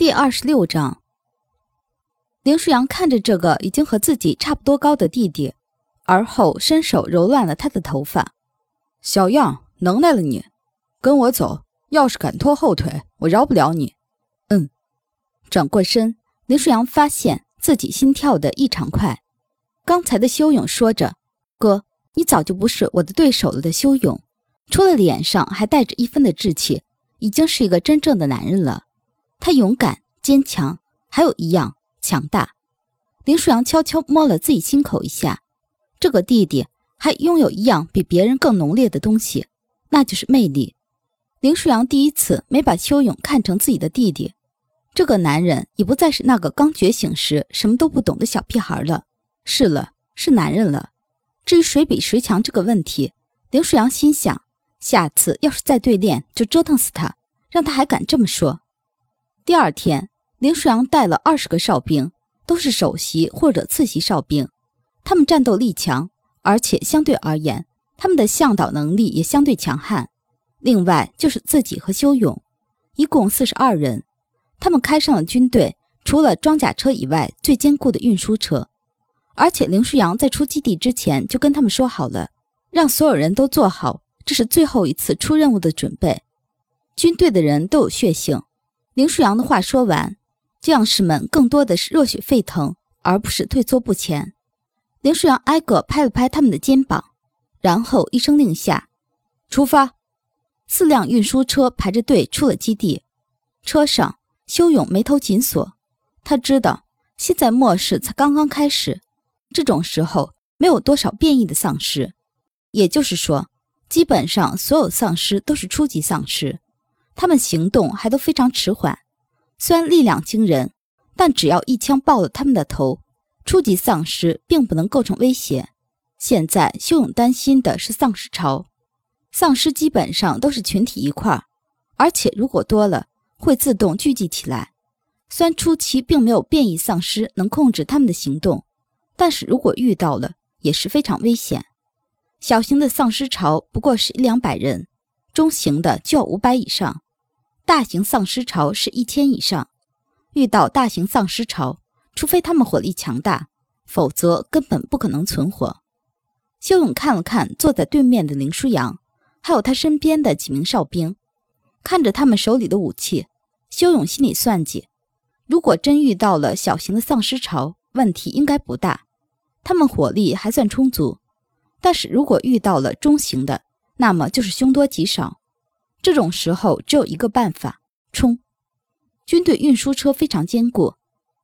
第二十六章，林舒扬看着这个已经和自己差不多高的弟弟，而后伸手揉乱了他的头发。小样，能耐了你！跟我走，要是敢拖后腿，我饶不了你。嗯。转过身，林舒扬发现自己心跳的异常快。刚才的修勇说着：“哥，你早就不是我的对手了。”的修勇，除了脸上还带着一分的稚气，已经是一个真正的男人了。他勇敢、坚强，还有一样强大。林舒扬悄悄摸了自己心口一下，这个弟弟还拥有一样比别人更浓烈的东西，那就是魅力。林舒扬第一次没把邱勇看成自己的弟弟，这个男人已不再是那个刚觉醒时什么都不懂的小屁孩了，是了，是男人了。至于谁比谁强这个问题，林舒扬心想，下次要是再对练，就折腾死他，让他还敢这么说。第二天，林舒扬带了二十个哨兵，都是首席或者次席哨兵。他们战斗力强，而且相对而言，他们的向导能力也相对强悍。另外就是自己和修勇，一共四十二人。他们开上了军队除了装甲车以外最坚固的运输车。而且林舒扬在出基地之前就跟他们说好了，让所有人都做好这是最后一次出任务的准备。军队的人都有血性。林舒扬的话说完，将士们更多的是热血沸腾，而不是退缩不前。林舒扬挨个拍了拍他们的肩膀，然后一声令下，出发。四辆运输车排着队出了基地。车上，修勇眉头紧锁，他知道现在末世才刚刚开始，这种时候没有多少变异的丧尸，也就是说，基本上所有丧尸都是初级丧尸。他们行动还都非常迟缓，虽然力量惊人，但只要一枪爆了他们的头，初级丧尸并不能构成威胁。现在修勇担心的是丧尸潮，丧尸基本上都是群体一块儿，而且如果多了会自动聚集起来。虽然初期并没有变异丧尸能控制他们的行动，但是如果遇到了也是非常危险。小型的丧尸潮不过是一两百人，中型的就要五百以上。大型丧尸潮是一千以上，遇到大型丧尸潮，除非他们火力强大，否则根本不可能存活。修勇看了看坐在对面的林舒扬，还有他身边的几名哨兵，看着他们手里的武器，修勇心里算计：如果真遇到了小型的丧尸潮，问题应该不大，他们火力还算充足；但是如果遇到了中型的，那么就是凶多吉少。这种时候只有一个办法：冲！军队运输车非常坚固，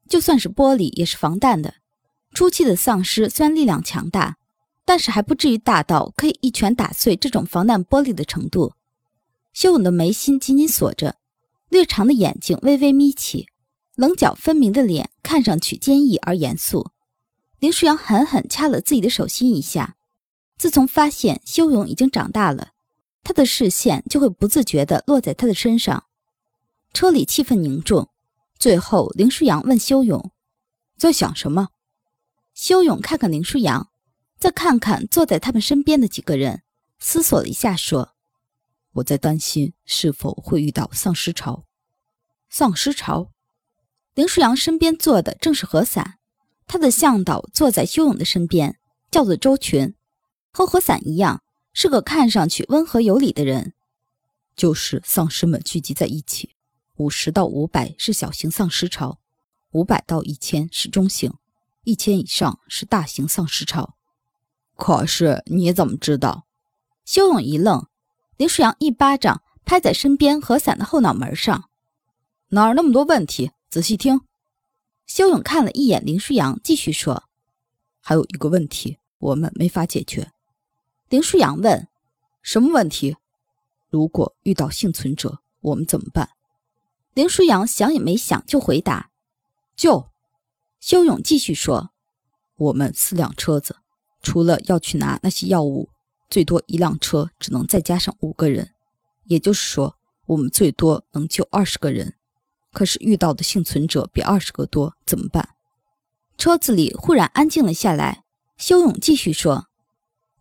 就算是玻璃也是防弹的。初期的丧尸虽然力量强大，但是还不至于大到可以一拳打碎这种防弹玻璃的程度。修勇的眉心紧紧锁着，略长的眼睛微微眯起，棱角分明的脸看上去坚毅而严肃。林舒扬狠狠掐了自己的手心一下。自从发现修勇已经长大了。他的视线就会不自觉地落在他的身上。车里气氛凝重，最后林舒扬问修勇：“在想什么？”修勇看看林舒扬，再看看坐在他们身边的几个人，思索了一下，说：“我在担心是否会遇到丧尸潮。”丧尸潮？林舒扬身边坐的正是何伞，他的向导坐在修勇的身边，叫做周群，和何伞一样。是个看上去温和有礼的人，就是丧尸们聚集在一起，五十到五百是小型丧尸潮，五百到一千是中型，一千以上是大型丧尸潮。可是你怎么知道？修勇一愣，林舒扬一巴掌拍在身边和伞的后脑门上：“哪儿那么多问题？仔细听。”修勇看了一眼林舒扬，继续说：“还有一个问题，我们没法解决。”林舒扬问：“什么问题？如果遇到幸存者，我们怎么办？”林舒扬想也没想就回答：“救。”修勇继续说：“我们四辆车子，除了要去拿那些药物，最多一辆车只能再加上五个人，也就是说，我们最多能救二十个人。可是遇到的幸存者比二十个多，怎么办？”车子里忽然安静了下来。修勇继续说。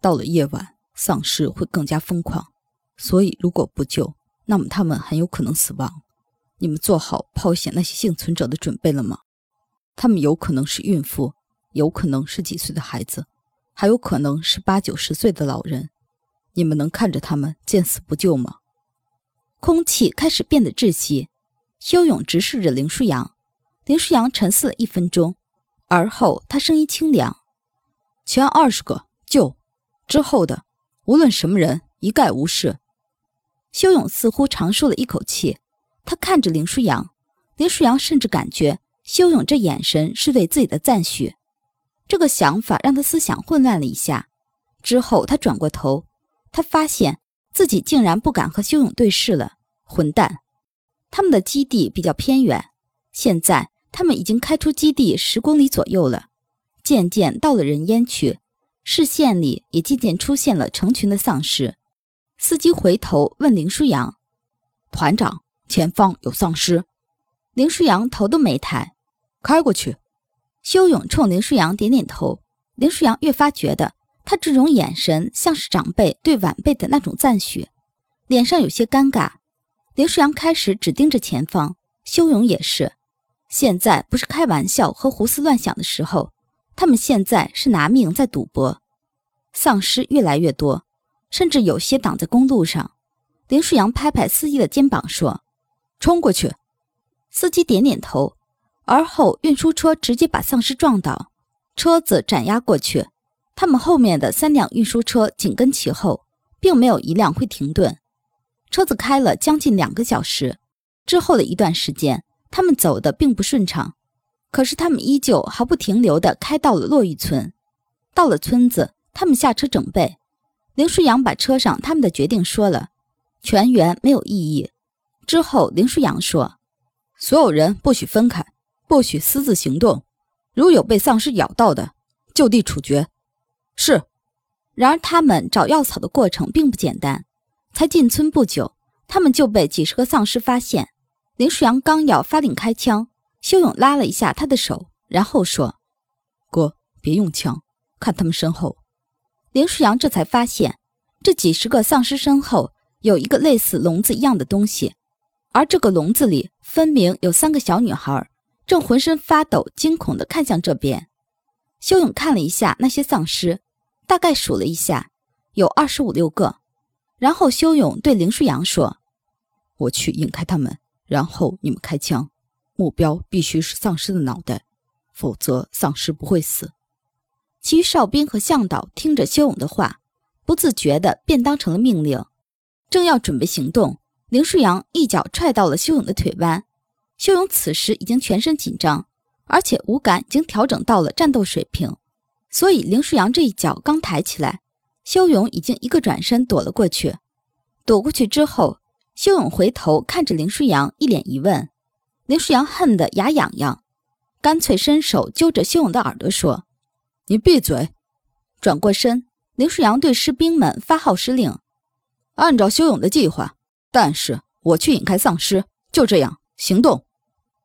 到了夜晚，丧尸会更加疯狂，所以如果不救，那么他们很有可能死亡。你们做好抛险那些幸存者的准备了吗？他们有可能是孕妇，有可能是几岁的孩子，还有可能是八九十岁的老人。你们能看着他们见死不救吗？空气开始变得窒息。修勇直视着林舒扬，林舒扬沉思了一分钟，而后他声音清凉：“前二十个救，之后的无论什么人一概无视。”修勇似乎长舒了一口气，他看着林舒扬，林舒扬甚至感觉修勇这眼神是对自己的赞许。这个想法让他思想混乱了一下，之后他转过头。他发现自己竟然不敢和修勇对视了，混蛋！他们的基地比较偏远，现在他们已经开出基地十公里左右了，渐渐到了人烟区，视线里也渐渐出现了成群的丧尸。司机回头问林舒扬：“团长，前方有丧尸。”林舒扬头都没抬：“开过去。”修勇冲林舒扬点点头。林舒扬越发觉得。他这种眼神像是长辈对晚辈的那种赞许，脸上有些尴尬。林舒扬开始只盯着前方，修勇也是。现在不是开玩笑和胡思乱想的时候，他们现在是拿命在赌博。丧尸越来越多，甚至有些挡在公路上。林舒扬拍拍司机的肩膀说：“冲过去。”司机点点头，而后运输车直接把丧尸撞倒，车子斩压过去。他们后面的三辆运输车紧跟其后，并没有一辆会停顿。车子开了将近两个小时之后的一段时间，他们走的并不顺畅，可是他们依旧毫不停留地开到了落玉村。到了村子，他们下车准备。林舒扬把车上他们的决定说了，全员没有异议。之后，林舒扬说：“所有人不许分开，不许私自行动，如有被丧尸咬到的，就地处决。”是，然而他们找药草的过程并不简单。才进村不久，他们就被几十个丧尸发现。林舒扬刚要发令开枪，修勇拉了一下他的手，然后说：“哥，别用枪，看他们身后。”林舒扬这才发现，这几十个丧尸身后有一个类似笼子一样的东西，而这个笼子里分明有三个小女孩，正浑身发抖、惊恐地看向这边。修勇看了一下那些丧尸。大概数了一下，有二十五六个。然后修勇对林舒扬说：“我去引开他们，然后你们开枪，目标必须是丧尸的脑袋，否则丧尸不会死。”其余哨兵和向导听着修勇的话，不自觉地便当成了命令。正要准备行动，林舒扬一脚踹到了修勇的腿弯。修勇此时已经全身紧张，而且五感已经调整到了战斗水平。所以林舒扬这一脚刚抬起来，修勇已经一个转身躲了过去。躲过去之后，修勇回头看着林舒扬，一脸疑问。林舒扬恨得牙痒痒，干脆伸手揪着修勇的耳朵说：“你闭嘴！”转过身，林舒扬对士兵们发号施令：“按照修勇的计划，但是我去引开丧尸，就这样行动。”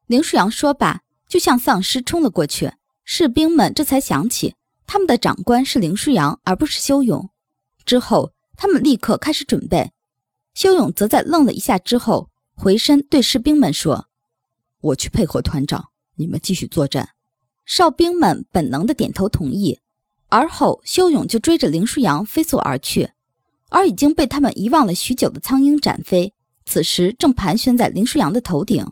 林舒扬说罢，就向丧尸冲了过去。士兵们这才想起。他们的长官是林舒扬，而不是修勇。之后，他们立刻开始准备。修勇则在愣了一下之后，回身对士兵们说：“我去配合团长，你们继续作战。”哨兵们本能的点头同意。而后，修勇就追着林舒扬飞速而去。而已经被他们遗忘了许久的苍鹰展飞，此时正盘旋在林舒扬的头顶。